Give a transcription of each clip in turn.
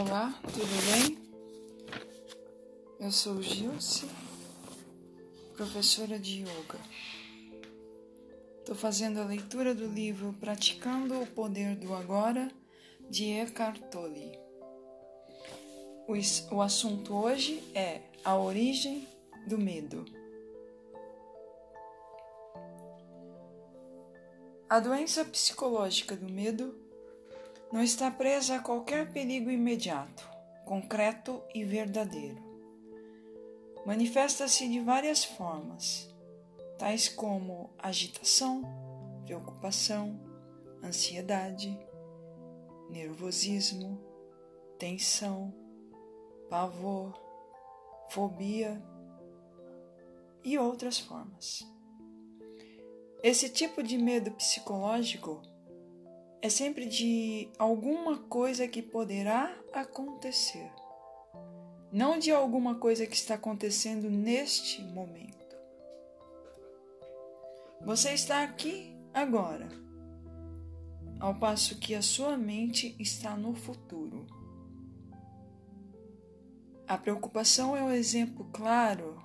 Olá, tudo bem? Eu sou Gilce, professora de yoga. Estou fazendo a leitura do livro Praticando o Poder do Agora, de Eckhart Tolle. O, o assunto hoje é a origem do medo. A doença psicológica do medo não está presa a qualquer perigo imediato, concreto e verdadeiro. Manifesta-se de várias formas, tais como agitação, preocupação, ansiedade, nervosismo, tensão, pavor, fobia e outras formas. Esse tipo de medo psicológico é sempre de alguma coisa que poderá acontecer, não de alguma coisa que está acontecendo neste momento. Você está aqui agora, ao passo que a sua mente está no futuro. A preocupação é um exemplo claro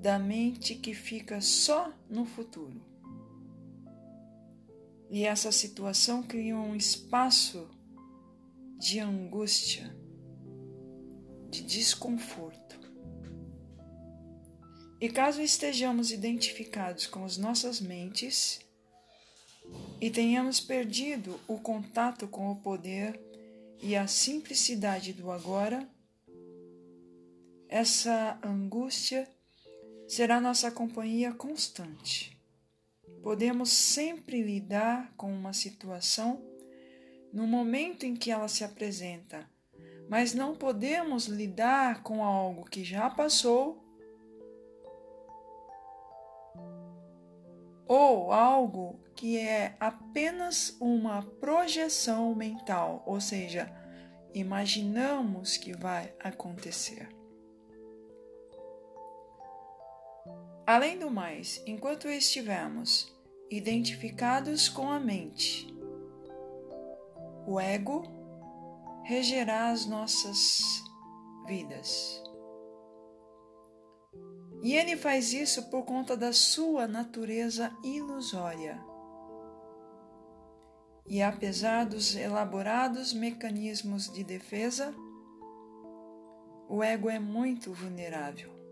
da mente que fica só no futuro. E essa situação cria um espaço de angústia, de desconforto. E caso estejamos identificados com as nossas mentes e tenhamos perdido o contato com o poder e a simplicidade do agora, essa angústia será nossa companhia constante. Podemos sempre lidar com uma situação no momento em que ela se apresenta, mas não podemos lidar com algo que já passou ou algo que é apenas uma projeção mental, ou seja, imaginamos que vai acontecer. Além do mais, enquanto estivermos identificados com a mente, o ego regerá as nossas vidas. E ele faz isso por conta da sua natureza ilusória. E apesar dos elaborados mecanismos de defesa, o ego é muito vulnerável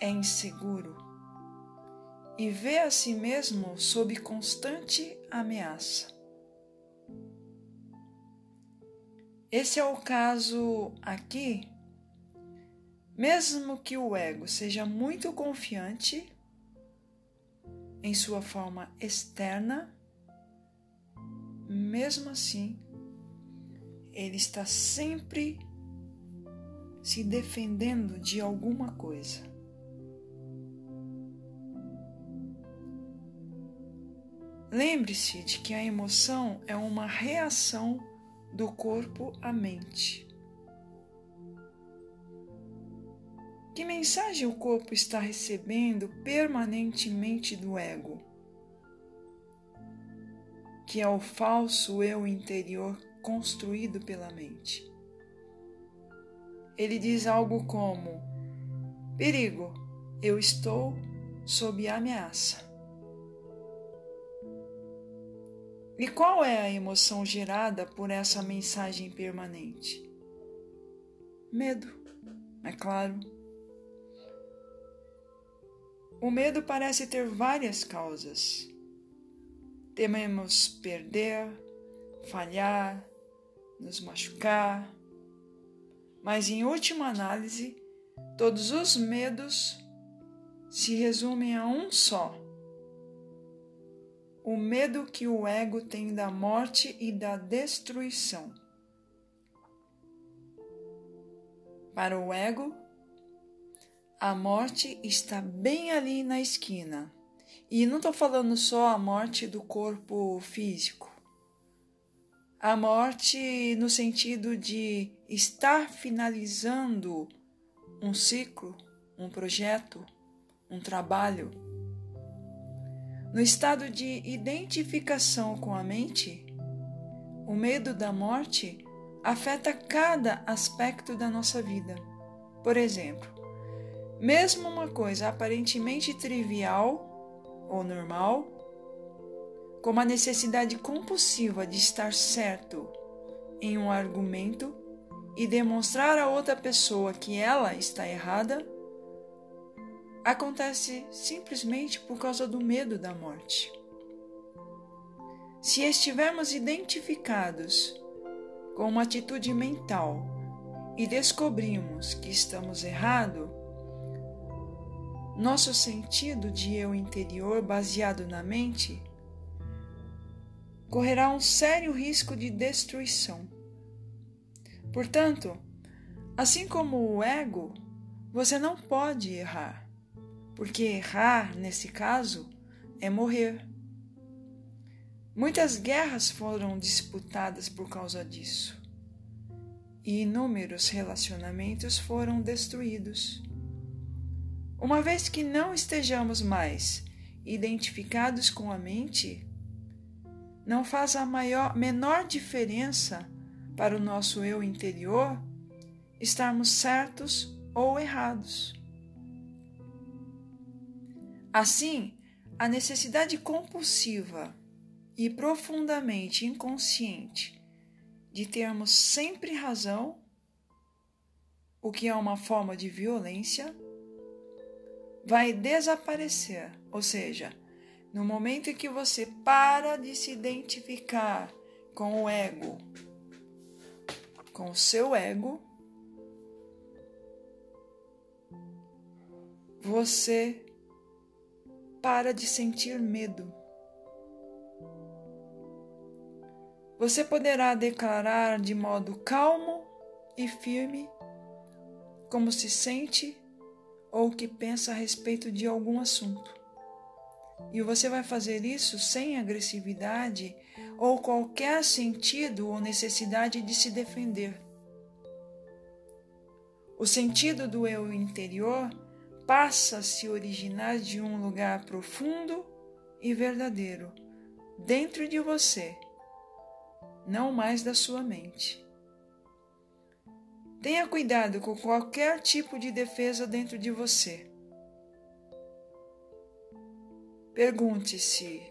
é inseguro e vê a si mesmo sob constante ameaça. Esse é o caso aqui. Mesmo que o ego seja muito confiante em sua forma externa, mesmo assim, ele está sempre se defendendo de alguma coisa. Lembre-se de que a emoção é uma reação do corpo à mente. Que mensagem o corpo está recebendo permanentemente do ego? Que é o falso eu interior construído pela mente. Ele diz algo como: perigo, eu estou sob ameaça. E qual é a emoção gerada por essa mensagem permanente? Medo, é claro. O medo parece ter várias causas. Tememos perder, falhar, nos machucar, mas em última análise, todos os medos se resumem a um só o medo que o ego tem da morte e da destruição. Para o ego, a morte está bem ali na esquina. E não estou falando só a morte do corpo físico. A morte no sentido de estar finalizando um ciclo, um projeto, um trabalho no estado de identificação com a mente, o medo da morte afeta cada aspecto da nossa vida. Por exemplo, mesmo uma coisa aparentemente trivial ou normal, como a necessidade compulsiva de estar certo em um argumento e demonstrar a outra pessoa que ela está errada, acontece simplesmente por causa do medo da morte. Se estivermos identificados com uma atitude mental e descobrimos que estamos errados, nosso sentido de eu interior baseado na mente correrá um sério risco de destruição. Portanto, assim como o ego, você não pode errar, porque errar, nesse caso, é morrer. Muitas guerras foram disputadas por causa disso, e inúmeros relacionamentos foram destruídos. Uma vez que não estejamos mais identificados com a mente, não faz a maior, menor diferença para o nosso eu interior estarmos certos ou errados. Assim, a necessidade compulsiva e profundamente inconsciente de termos sempre razão, o que é uma forma de violência, vai desaparecer, ou seja, no momento em que você para de se identificar com o ego, com o seu ego, você para de sentir medo. Você poderá declarar de modo calmo e firme como se sente ou o que pensa a respeito de algum assunto. E você vai fazer isso sem agressividade ou qualquer sentido ou necessidade de se defender. O sentido do eu interior passa a se originar de um lugar profundo e verdadeiro, dentro de você, não mais da sua mente. Tenha cuidado com qualquer tipo de defesa dentro de você. Pergunte-se: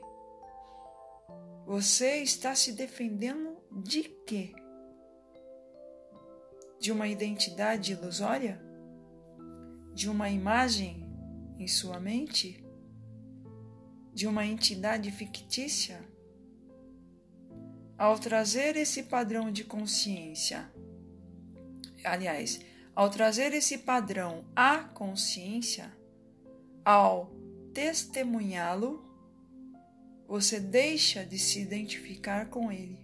você está se defendendo de quê? De uma identidade ilusória? De uma imagem em sua mente? De uma entidade fictícia? Ao trazer esse padrão de consciência, aliás, ao trazer esse padrão à consciência, ao testemunhá-lo, você deixa de se identificar com ele.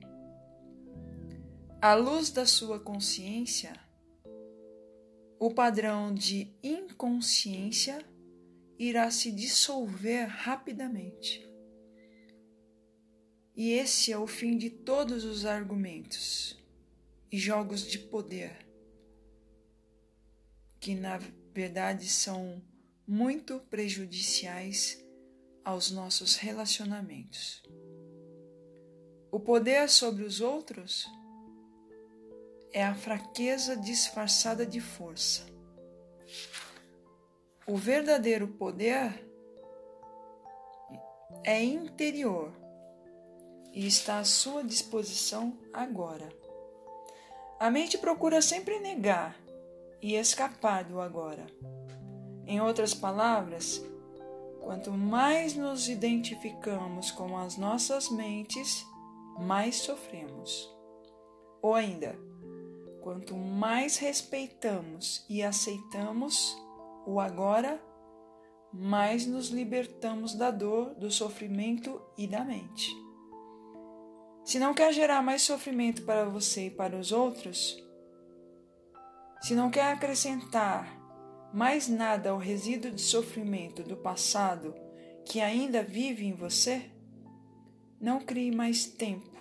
À luz da sua consciência, o padrão de inconsciência irá se dissolver rapidamente. E esse é o fim de todos os argumentos e jogos de poder, que na verdade são muito prejudiciais aos nossos relacionamentos. O poder sobre os outros é a fraqueza disfarçada de força. O verdadeiro poder é interior e está à sua disposição agora. A mente procura sempre negar e escapar do agora. Em outras palavras, quanto mais nos identificamos com as nossas mentes, mais sofremos. Ou ainda, quanto mais respeitamos e aceitamos o agora, mais nos libertamos da dor, do sofrimento e da mente. Se não quer gerar mais sofrimento para você e para os outros, se não quer acrescentar mais nada ao resíduo de sofrimento do passado que ainda vive em você? Não crie mais tempo,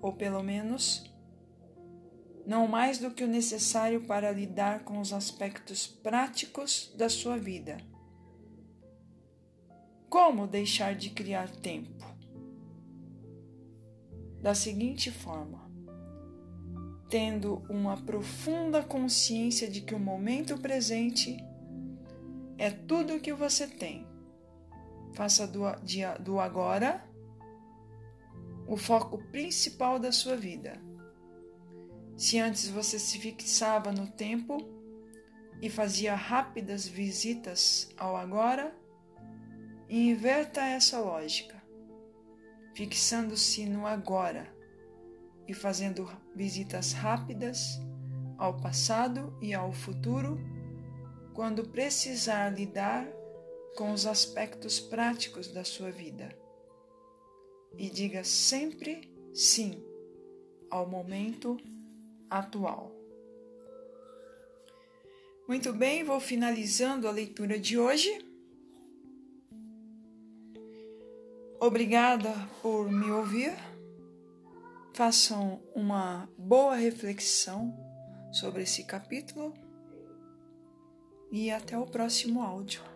ou pelo menos não mais do que o necessário para lidar com os aspectos práticos da sua vida. Como deixar de criar tempo? Da seguinte forma: tendo uma profunda consciência de que o momento presente é tudo o que você tem. Faça do, do agora o foco principal da sua vida. Se antes você se fixava no tempo e fazia rápidas visitas ao agora, inverta essa lógica, fixando-se no agora e fazendo visitas rápidas ao passado e ao futuro quando precisar lidar com os aspectos práticos da sua vida. E diga sempre sim ao momento atual. Muito bem, vou finalizando a leitura de hoje. Obrigada por me ouvir. Façam uma boa reflexão sobre esse capítulo e até o próximo áudio.